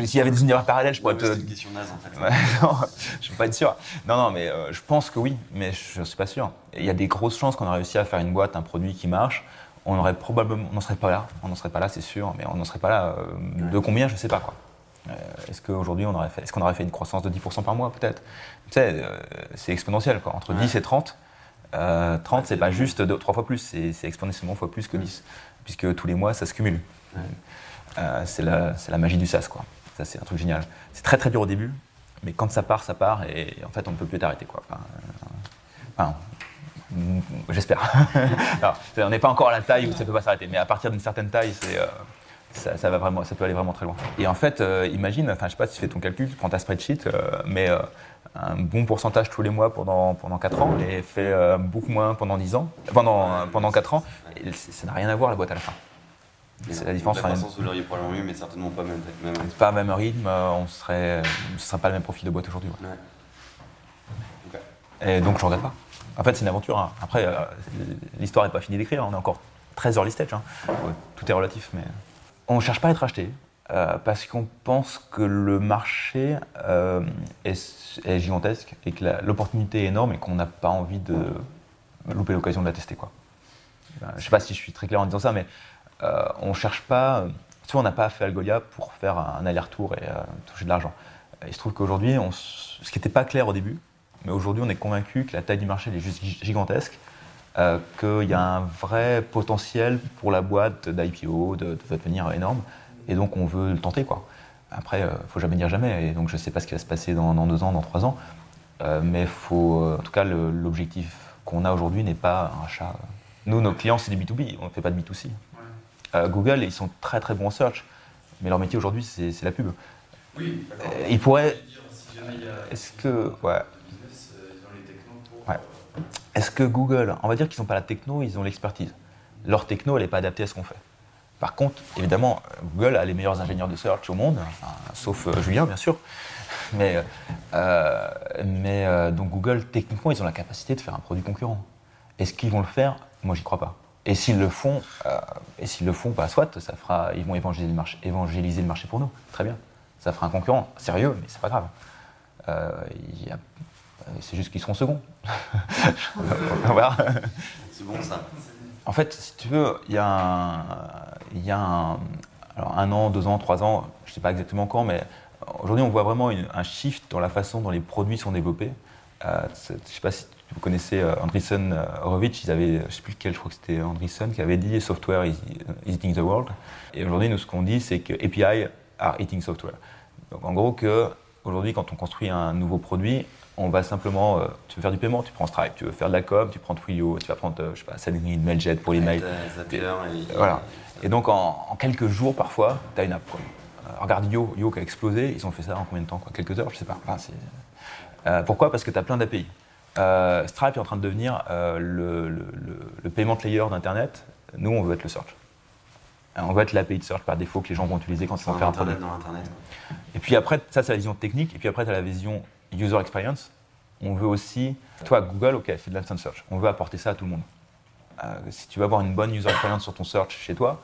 S'il y avait des univers parallèles, je pourrais te. C'est une question naze en fait. non, je ne peux pas être sûr. Non, non, mais euh, je pense que oui, mais je ne suis pas sûr. Il y a des grosses chances qu'on a réussi à faire une boîte, un produit qui marche. On aurait probablement, on n'en serait pas là. On n'en serait pas là, c'est sûr, mais on n'en serait pas là. Euh, de combien, je ne sais pas quoi. Est-ce qu'aujourd'hui on aurait fait, est-ce qu'on aurait fait une croissance de 10% par mois peut-être? Tu sais, c'est exponentiel quoi. Entre 10 et 30, 30, euh, c'est pas juste deux, trois fois plus, c'est exponentiellement fois plus que 10, puisque tous les mois, ça se cumule. Euh, c'est la, la, magie du SaaS, quoi. Ça, c'est un truc génial. C'est très très dur au début, mais quand ça part, ça part, et en fait, on ne peut plus t'arrêter, quoi. Enfin, j'espère. on n'est pas encore à la taille où ça ne peut pas s'arrêter, mais à partir d'une certaine taille, c'est... Euh, ça, va vraiment, ça peut aller vraiment très loin. Et en fait, imagine, enfin, je sais pas si tu fais ton calcul, tu prends ta spreadsheet, mais un bon pourcentage tous les mois pendant, pendant 4 ans et fait euh, beaucoup moins pendant 10 ans, pendant, pendant 4 ans. Et ça n'a rien à voir la boîte à la fin. C'est la différence. La croissance, vous l'auriez probablement eu, mais certainement pas même. même pas même rythme, euh, on serait, ce ne serait pas le même profil de boîte aujourd'hui. Et donc je ne regrette pas. En fait, c'est une aventure. Hein. Après, euh, l'histoire n'est pas finie d'écrire, on est encore très early stage. Hein. Tout est relatif, mais on ne cherche pas à être acheté. Euh, parce qu'on pense que le marché euh, est, gigantesque et que l'opportunité est énorme et qu'on n'a pas envie de louper l'occasion de la tester. Quoi. Euh, je ne sais pas si je suis très clair en disant ça, mais on ne cherche pas. Tu vois, on n'a pas fait Algolia pour faire un aller-retour et toucher de l'argent. Il se trouve qu'aujourd'hui, ce qui n'était pas clair au début, mais aujourd'hui, on est convaincu que la taille du marché est juste gigantesque. Qu'il y a un vrai potentiel pour la boîte d'IPO de, de devenir énorme et donc on veut le tenter. Quoi. Après, il euh, ne faut jamais dire jamais, et donc je ne sais pas ce qui va se passer dans, deux ans, dans trois ans, euh, mais faut, euh, en tout cas, l'objectif qu'on a aujourd'hui n'est pas un achat. Nous, nos clients, c'est du B2B, on ne fait pas de B2C. Google, ils sont très très bons en search, mais leur métier aujourd'hui, c'est la pub. Oui, Ils pourraient. Est-ce que. Ouais. Est-ce que Google, on va dire qu'ils n'ont pas la techno, ils ont l'expertise. Leur techno, elle n'est pas adaptée à ce qu'on fait. Par contre, évidemment, Google a les meilleurs ingénieurs de search au monde, sauf euh, Julien, bien sûr. Mais, euh, euh, donc Google, techniquement, ils ont la capacité de faire un produit concurrent. Est-ce qu'ils vont le faire? Moi, j'y crois pas. Et s'ils le font, et s'ils le font, bah, soit ça fera, ils vont évangéliser le, marché, évangéliser le marché pour nous. Très bien. Ça fera un concurrent sérieux, mais c'est pas grave. C'est juste qu'ils seront seconds. C'est bon ça. En fait, si tu veux, il y a un, il y a un, alors un an, deux ans, trois ans, je ne sais pas exactement quand, mais aujourd'hui on voit vraiment un shift dans la façon dont les produits sont développés. Euh, je ne sais pas si vous connaissez euh, Andreessen euh, Horowitz, ils avaient, je ne sais plus lequel, je crois que c'était Andreessen, qui avait dit Software is, eating the world. Et aujourd'hui, nous, ce qu'on dit, c'est que API are eating software. Donc en gros, que aujourd'hui, quand on construit un nouveau produit, on va simplement, euh, tu veux faire du paiement, tu prends Stripe, tu veux faire de la com, tu prends Twilio, tu vas prendre, je sais pas, Sendgrid, Mailjet pour les mails. Et, voilà. Et donc en, quelques jours parfois, tu as une app. Euh, regarde Yo, Yo qui a explosé, ils ont fait ça en combien de temps quoi? Quelques heures, je sais pas. Euh, pourquoi? Parce que tu as plein d'API. Stripe est en train de devenir le, le, le, payment layer d'Internet. Nous, on veut être le search. On veut être l'API de search par défaut que les gens vont utiliser quand ils vont faire un Internet dans Internet. Et puis après, ça c'est la vision technique, et puis après tu as la vision user experience. On veut aussi, toi Google, ok, c'est de l'instant search, on veut apporter ça à tout le monde. Euh, si tu veux avoir une bonne user experience sur ton search chez toi,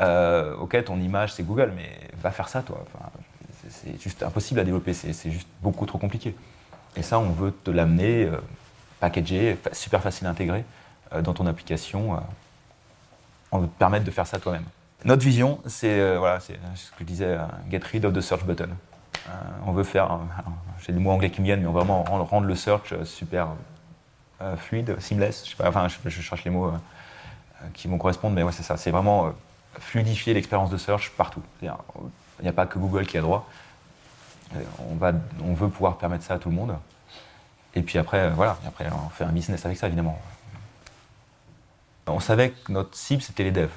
euh, ok, ton image c'est Google, mais va faire ça toi. c'est juste impossible à développer, c'est juste beaucoup trop compliqué. Et ça, on veut te l'amener, euh, packagé, super facile à intégrer dans ton application. on veut te permettre de faire ça toi-même. Notre vision, c'est voilà, ce que je disais, get rid of the search button. On veut faire, j'ai des mots anglais qui me viennent, mais on veut vraiment rendre le search super fluide, seamless. Je, enfin, je, cherche les mots qui vont correspondre, mais c'est ça. C'est vraiment fluidifier l'expérience de search partout. Il n'y a pas que Google qui a droit. On, va, on veut pouvoir permettre ça à tout le monde. Et puis après, voilà, après, on fait un business avec ça, évidemment. On savait que notre cible, c'était les devs.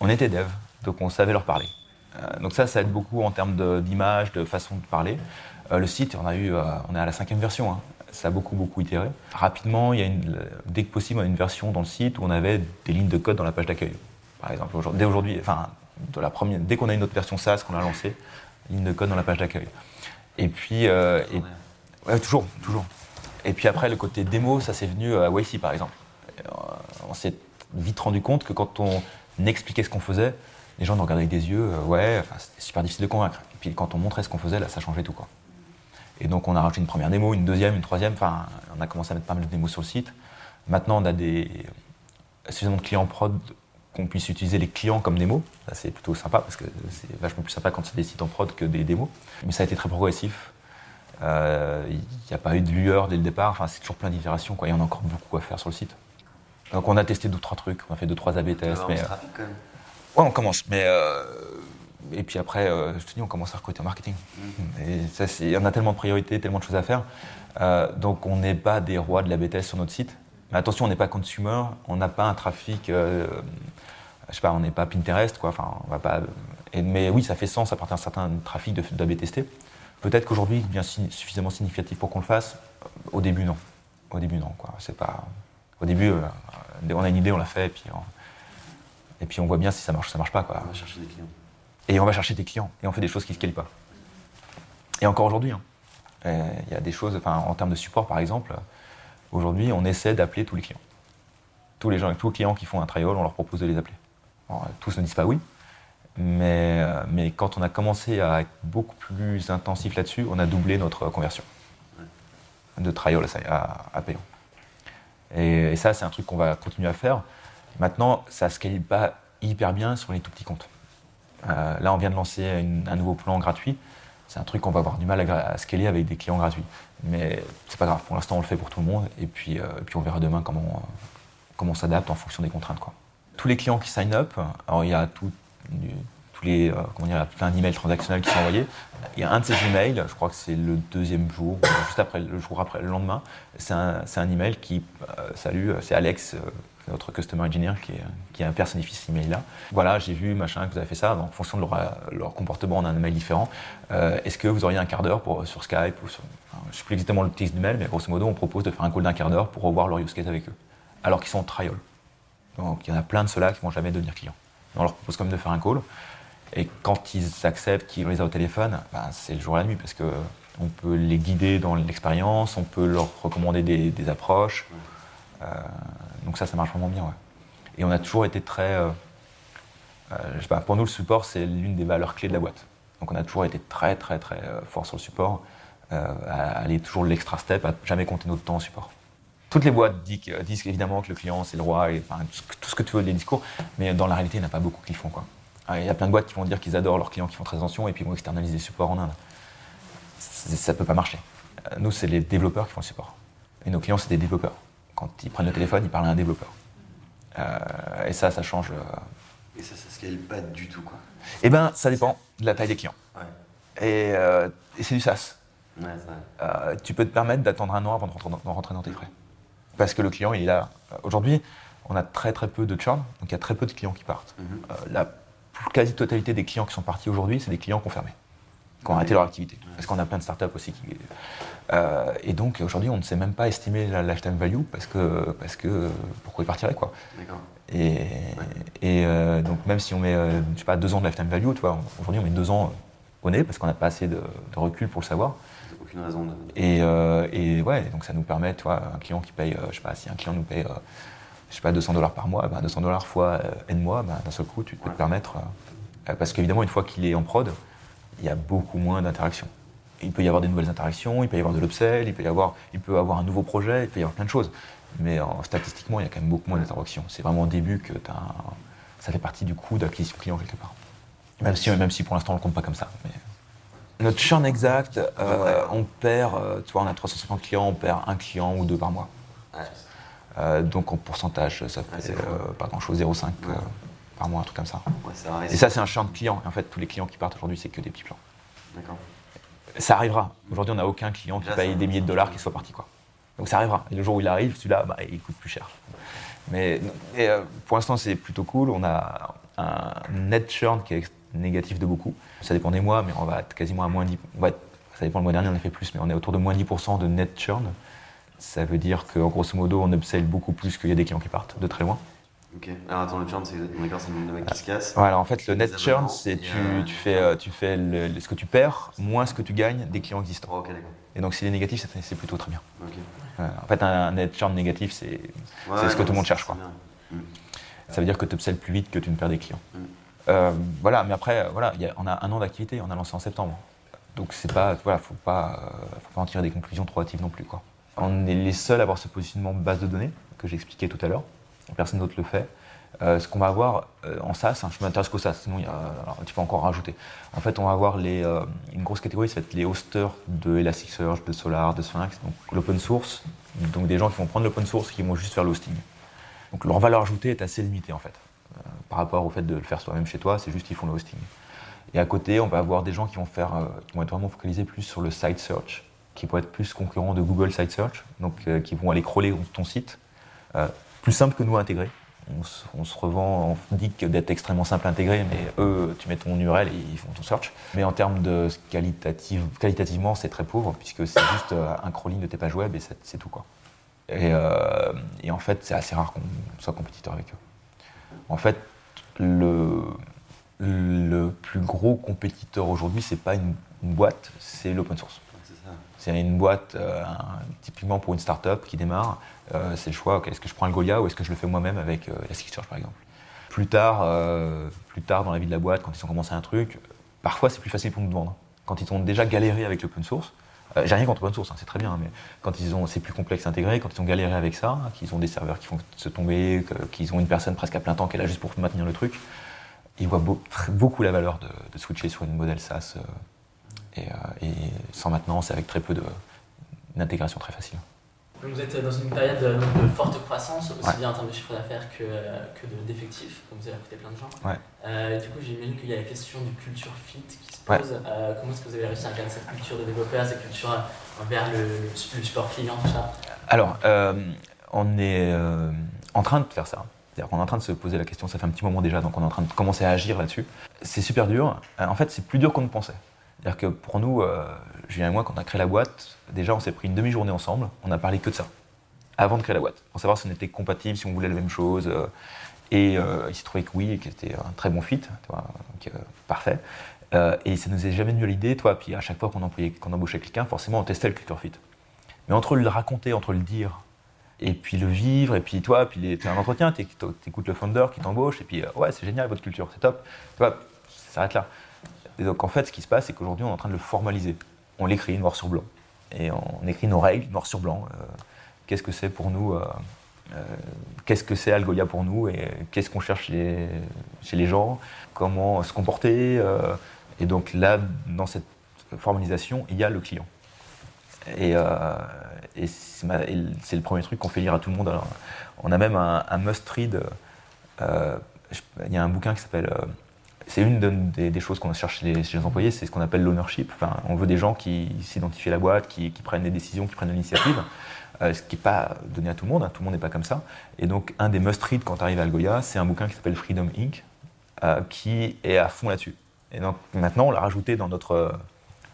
On était devs, donc on savait leur parler. Euh, donc ça, ça aide beaucoup en termes d'image, de, façon de parler. Euh, le site, on, a eu, euh, on est à la cinquième version. Hein. Ça a beaucoup, beaucoup itéré. Rapidement, il y a une, dès que possible, on a une version dans le site où on avait des lignes de code dans la page d'accueil par exemple. Dès aujourd'hui, enfin, de la première, dès qu'on a une autre version SaaS qu'on a lancée, ligne de code dans la page d'accueil. Et puis, euh, toujours, toujours. Et puis après, le côté démo, ça s'est venu à Wi-Fi, par exemple. On s'est vite rendu compte que quand on expliquait ce qu'on faisait, les gens nous regardaient avec des yeux, euh, ouais, c'était super difficile de convaincre. Et puis quand on montrait ce qu'on faisait, là, ça changeait tout, quoi. Et donc on a rajouté une première démo, une deuxième, une troisième, enfin, on a commencé à mettre pas mal de démos sur le site. Maintenant, on a des suffisamment de clients prod qu'on puisse utiliser les clients comme démos. Ça, c'est plutôt sympa parce que c'est vachement plus sympa quand c'est des sites en prod que des démos. Mais ça a été très progressif. Euh, il n'y a pas eu de lueur dès le départ. Enfin, c'est toujours plein d'itérations. Il y en a encore beaucoup à faire sur le site. Donc, on a testé deux, trois trucs. On a fait deux, trois A-B tests. Mais, quand même. Ouais, on commence. Mais. Euh, et puis après, je te dis, on commence à recruter en marketing. Mm. Et ça, il y en a tellement de priorités, tellement de choses à faire. donc, on n'est pas des rois de l'A-B test sur notre site. Mais attention, on n'est pas consumer, on n'a pas un trafic je sais pas, on n'est pas Pinterest, quoi. Enfin, on va pas. mais oui, ça fait sens à partir d'un certain trafic d'AB testé. Peut-être qu'aujourd'hui, il devient suffisamment significatif pour qu'on le fasse. Au début, non. Au début, non. Quoi. C'est pas. Au début, euh, on a une idée, on la fait, et puis, on... et puis on voit bien si ça marche, ou ça marche pas. Quoi. On va chercher des clients. Et on va chercher des clients, et on fait des choses qui ne se calent pas. Et encore aujourd'hui, hein. il y a des choses, enfin, en termes de support, par exemple, aujourd'hui, on essaie d'appeler tous les clients. Tous les gens, tous les clients qui font un trial, on leur propose de les appeler tous ne disent pas oui, mais, euh, mais quand on a commencé à être beaucoup plus intensif là-dessus, on a doublé notre conversion de trial à, à payant. Et, ça, c'est un truc qu'on va continuer à faire. Maintenant, ça ne scale pas hyper bien sur les tout petits comptes. Euh, là, on vient de lancer un nouveau plan gratuit. C'est un truc qu'on va avoir du mal à, scaler avec des clients gratuits. Mais c'est pas grave. Pour l'instant, on le fait pour tout le monde. Et puis, euh, puis on verra demain comment, comment on s'adapte en fonction des contraintes. Tous les clients qui sign up, alors il y a tout, tous les, euh, comment dire, plein d'emails transactionnels qui sont envoyés. Il y a un de ces emails, je crois que c'est le deuxième jour, juste après, le jour après, le lendemain, c'est un, un, email qui, euh, salut, c'est Alex, notre customer engineer qui, qui a personnifié cet email-là. Voilà, j'ai vu, machin, que vous avez fait ça. en fonction de leur, comportement, on a un email différent. Est-ce que vous auriez un quart d'heure sur Skype Je ne sais plus exactement le texte du mail, mais grosso modo, on propose de faire un call d'un quart d'heure pour revoir leur use case avec eux, alors qu'ils sont en trial. Donc il y en a plein de ceux-là qui vont jamais devenir clients. On leur propose quand même de faire un call. Et quand ils acceptent, qu'ils les a au téléphone, ben, c'est le jour et la nuit parce qu'on peut les guider dans l'expérience, on peut leur recommander des, approches. Euh, donc ça, ça marche vraiment bien. Et on a toujours été très. Euh, euh, pour nous, le support, c'est l'une des valeurs clés de la boîte. Donc on a toujours été très, très, très fort sur le support, à aller toujours l'extra step, à jamais compter notre temps au support. Toutes les boîtes disent, évidemment que le client c'est le roi, et, tout ce que tu veux des discours, mais dans la réalité, il n'y en a pas beaucoup qui le font. Quoi. Ah, il y a plein de boîtes qui vont dire qu'ils adorent leurs clients qui font très attention et puis ils vont externaliser le support en Inde. Ça ne peut pas marcher. Euh, nous, c'est les développeurs qui font le support. Et nos clients, c'est des développeurs. Quand ils prennent le téléphone, ils parlent à un développeur. Euh, et ça, ça change. Euh, et ça, ça scale pas du tout, quoi. Eh bien, ça dépend de la taille des clients. Et, et c'est du SaaS. Ouais, tu peux te permettre d'attendre un an avant de rentrer dans tes frais parce que le client il est là. Aujourd'hui, on a très très peu de churn, donc il y a très peu de clients qui partent. Mhm. Euh, la quasi-totalité des clients qui sont partis aujourd'hui, c'est des clients confirmés, qui ont arrêté leur activité. Parce qu'on a plein de startups aussi qui. Et donc aujourd'hui, on ne sait même pas estimer la lifetime value parce que, parce que pourquoi il partirait quoi. Et, et donc même si on met, je sais pas, deux ans de lifetime value, aujourd'hui on met deux ans au nez parce qu'on n'a pas assez de, de, recul pour le savoir. Aucune raison de. Et, et, ouais, donc ça nous permet, un client qui paye, je sais pas, si un client nous paye je sais pas, 200 dollars par mois, 200 ben, dollars fois euh, N mois, ben, d'un seul coup, tu peux te permettre. Euh, parce qu'évidemment, une fois qu'il est en prod, il y a beaucoup moins d'interactions. Il peut y avoir des nouvelles interactions, il peut y avoir de l'upsell, il peut y avoir, il peut avoir un nouveau projet, il peut y avoir plein de choses. Mais statistiquement, il y a quand même beaucoup moins d'interactions. C'est vraiment au début que ça fait partie du coût d'acquisition client quelque part. Même si, même si pour l'instant on ne compte pas comme ça. Notre churn exact, euh, on perd, tu vois, on a 350 clients, on perd un client ou deux par mois. Euh, donc en pourcentage, ça fait euh, pas grand-chose, 0,5 euh, par mois, un truc comme ça. et ça, c'est un champ de clients. en fait, tous les clients qui partent aujourd'hui, c'est que des petits plans. D'accord. Ça arrivera. Aujourd'hui, on n'a aucun client qui paye des milliers de dollars qui soit parti. Quoi. Donc ça arrivera. Et le jour où il arrive, celui-là, bah, il coûte plus cher. Mais pour l'instant, c'est plutôt cool. On a un net churn qui est négatif de beaucoup. Ça dépend des mois, mais on va être quasiment à moins 10. ça dépend le mois dernier, on a fait plus, mais on est autour de moins 10% de net churn. Ça veut dire qu'en grosso modo, on upsell beaucoup plus qu'il y a des clients qui partent de très loin. Ok. Alors attends, le churn, c'est d'accord, c'est le mec qui se casse. Voilà, en fait, le net churn, c'est tu, tu, fais, euh, tu fais ce que tu perds moins ce que tu gagnes des clients existants. Oh, ok, d'accord. Et donc, s'il est négatif, c'est plutôt très bien. Ok. en fait, un net churn négatif, c'est ce que tout le monde cherche. Quoi. Mm. Ça veut dire que tu upsell plus vite que tu ne perds des clients. Mm. Euh, voilà, mais après, voilà, y a, on a un an d'activité, on a lancé en septembre. Donc, c'est pas, voilà, faut pas, euh, faut pas en tirer des conclusions trop hâtives non plus, quoi. On est les seuls à avoir ce positionnement base de données que j'expliquais tout à l'heure. Personne d'autre le fait. Euh, ce qu'on va avoir euh, en SaaS, hein, je m'intéresse qu'au SaaS, sinon tu peux encore rajouter. En fait, on va avoir les, euh, une grosse catégorie, ça va être les hosters de Elasticsearch, de Solar, de Sphinx, donc l'open source, donc des gens qui vont prendre l'open source qui vont juste faire l'hosting. Donc leur valeur ajoutée est assez limitée en fait, par rapport au fait de le faire soi-même chez toi, c'est juste qu'ils font le hosting. Et à côté, on va avoir des gens qui vont, faire, qui vont être vraiment focalisés plus sur le site search, qui vont être plus concurrents de Google Site Search, donc qui vont aller crawler ton site. Euh, plus simple que nous à intégrer. On, se revend, on dit d'être extrêmement simple à intégrer, mais eux, tu mets ton URL et ils font ton search. Mais en termes de qualitative, qualitativement, c'est très pauvre, puisque c'est juste euh, un crawling de tes pages web et c'est tout. Quoi. Et, et en fait, c'est assez rare qu'on soit compétiteur avec eux. En fait, le, le plus gros compétiteur aujourd'hui, c'est pas une, une boîte, c'est l'open source. C'est une boîte, euh, typiquement pour une start-up qui démarre, euh, c'est le choix, est-ce que je prends le Goya ou est-ce que je le fais moi-même avec euh, Elasticsearch par exemple? Plus tard, plus tard dans la vie de la boîte, quand ils ont commencé un truc, parfois c'est plus facile pour nous de vendre. Quand ils ont déjà galéré avec l'open source, j'ai rien contre l'open source, hein, c'est très bien, mais quand ils ont, c'est plus complexe à intégrer, quand ils ont galéré avec ça, qu'ils ont des serveurs qui font se tomber, qu'ils ont une personne presque à plein temps est là juste pour maintenir le truc, ils voient beaucoup la valeur de, de, switcher sur une modèle SaaS euh, et, sans maintenance, avec très peu d'intégration très facile. vous êtes dans une période de, forte croissance, aussi bien en termes de chiffre d'affaires que, que d'effectifs, comme vous avez recruté plein de gens. Euh, du coup, j'imagine qu'il y a la question du culture fit qui se pose. Euh, comment est-ce que vous avez réussi à garder cette culture de développeur, cette culture vers le, support client, tout ça? Alors, on est en train de faire ça. C'est-à-dire qu'on est en train de se poser la question, ça fait un petit moment déjà, donc on est en train de commencer à agir là-dessus. C'est super dur. En fait, c'est plus dur qu'on ne pensait. C'est-à-dire que pour nous, euh, Julien et moi, quand on a créé la boîte, déjà on s'est pris une demi-journée ensemble, on a parlé que de ça, avant de créer la boîte, pour savoir si on était compatible, si on voulait la même chose. Euh, et euh, il s'est trouvé que oui, et que c'était un très bon fit, donc, parfait. et ça ne nous est jamais venu l'idée, toi, puis à chaque fois qu'on embauchait quelqu'un, forcément on testait le culture fit. Mais entre le raconter, entre le dire, et puis le vivre, et puis toi, puis tu as un entretien, tu écoutes le founder qui t'embauche, et puis ouais, c'est génial votre culture, c'est top. Tu vois, ça s'arrête là. Et donc en fait, ce qui se passe, c'est qu'aujourd'hui, on est en train de le formaliser. On l'écrit noir sur blanc. Et on écrit nos règles noir sur blanc. Euh, qu'est-ce que c'est pour nous euh, euh, Qu'est-ce que c'est Algolia pour nous Et qu'est-ce qu'on cherche chez les gens Comment se comporter Et donc là, dans cette formalisation, il y a le client. Et, c'est le premier truc qu'on fait lire à tout le monde. on a même un, un must-read. Il y a un bouquin qui s'appelle c'est une des, choses qu'on cherche chez les, employés, c'est ce qu'on appelle l'ownership. On veut des gens qui s'identifient à la boîte, qui, prennent des décisions, qui prennent l'initiative, euh, ce qui n'est pas donné à tout le monde, hein. tout le monde n'est pas comme ça. Et donc, un des must-read quand tu arrives à Algoya, c'est un bouquin qui s'appelle Freedom Inc., euh, qui est à fond là-dessus. Et donc, maintenant, on l'a rajouté dans notre,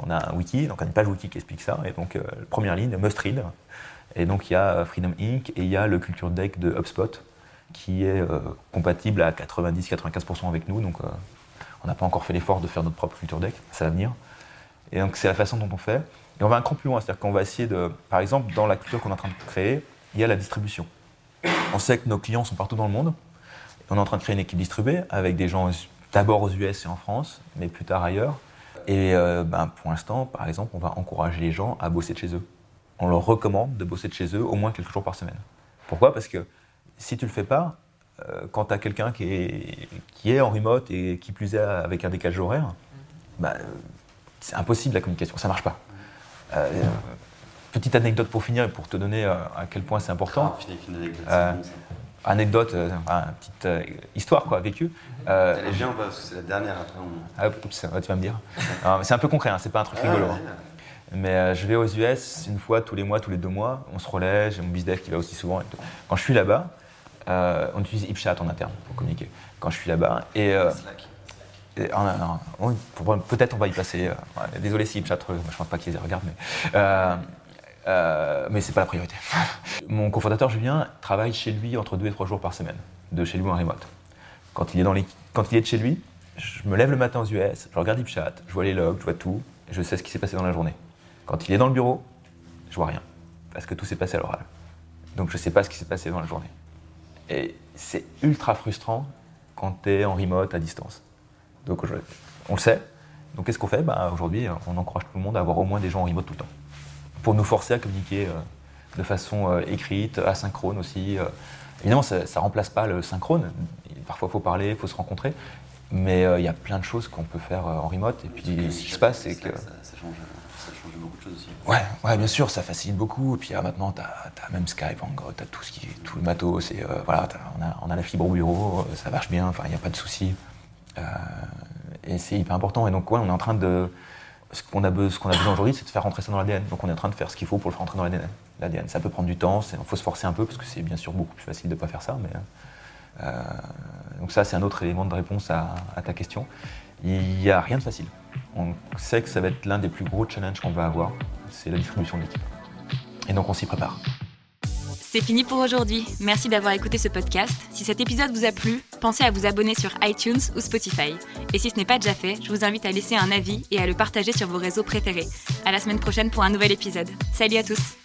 On a un wiki, donc une page wiki qui explique ça. Et donc, première ligne, must read. Et donc, il y a Freedom Inc. et il y a le Culture Deck de HubSpot qui est compatible à 90-95% avec nous. Donc, on n'a pas encore fait l'effort de faire notre propre Culture Deck, ça va venir. Et donc, c'est la façon dont on fait. Et on va un cran plus loin, c'est-à-dire qu'on va essayer de, par exemple, dans la culture qu'on est en train de créer, il y a la distribution. On sait que nos clients sont partout dans le monde. On est en train de créer une équipe distribuée avec des gens d'abord aux US et en France, mais plus tard ailleurs. Et euh, ben, pour l'instant, par exemple, on va encourager les gens à bosser de chez eux. On leur recommande de bosser de chez eux au moins quelques jours par semaine. Pourquoi? Parce que si tu ne le fais pas, quand tu as quelqu'un qui est, qui est en remote et qui plus est avec un décalage horaire, ben, c'est impossible la communication, ça ne marche pas. Euh, petite anecdote pour finir et pour te donner à quel point c'est important. Anecdote, euh, petite euh, histoire quoi, vécue. Euh, Elle est bien parce que c'est la dernière après. Ah, oups, tu vas me dire. c'est un peu concret, hein, c'est pas un truc ah, rigolo. Hein. Mais je vais aux US une fois tous les mois, tous les deux mois. On se relaie, j'ai mon bizdev qui va aussi souvent. Quand je suis là-bas, on utilise HipChat en interne pour communiquer. Quand je suis là-bas. Et, Peut-être on va y passer. désolé si HipChat, je pense pas qu'ils regardent, mais. Euh, mais c'est pas la priorité. Mon cofondateur Julien travaille chez lui entre deux et trois jours par semaine, de chez lui en remote. Quand il est, dans les... Quand il est de chez lui, je me lève le matin aux US, je regarde chat, je vois les logs, je vois tout, et je sais ce qui s'est passé dans la journée. Quand il est dans le bureau, je vois rien, parce que tout s'est passé à l'oral. Donc je sais pas ce qui s'est passé dans la journée. Et c'est ultra frustrant quand tu es en remote à distance. Donc on le sait. Donc qu'est-ce qu'on fait? Bah, Aujourd'hui, on encourage tout le monde à avoir au moins des gens en remote tout le temps pour nous forcer à communiquer euh, de façon euh, écrite, asynchrone aussi. Euh. Évidemment, ça ne remplace pas le synchrone. Parfois, il faut parler, il faut se rencontrer. Mais il y a plein de choses qu'on peut faire en remote. Et puis, ce qui se passe, c'est que. Ça, change, beaucoup de choses aussi. Ouais, ouais, bien sûr, ça facilite beaucoup. Et puis maintenant, tu as, même Skype, tu as tout, ce qui, tout le matos. Et, voilà, on a, on, a, la fibre au bureau, ça marche bien, il n'y a pas de souci. et c'est hyper important. Et donc, ouais, on est en train de ce qu'on a, besoin aujourd'hui, c'est de faire rentrer ça dans l'ADN. Donc on est en train de faire ce qu'il faut pour le faire rentrer dans l'ADN. Ça peut prendre du temps, il faut se forcer un peu, parce que c'est bien sûr beaucoup plus facile de ne pas faire ça. Mais, euh, donc ça, c'est un autre élément de réponse à, ta question. Il n'y a rien de facile. On sait que ça va être l'un des plus gros challenges qu'on va avoir, c'est la distribution de l'équipe. Et donc on s'y prépare. C'est fini pour aujourd'hui. Merci d'avoir écouté ce podcast. Si cet épisode vous a plu, pensez à vous abonner sur iTunes ou Spotify. Et si ce n'est pas déjà fait, je vous invite à laisser un avis et à le partager sur vos réseaux préférés. À la semaine prochaine pour un nouvel épisode. Salut à tous!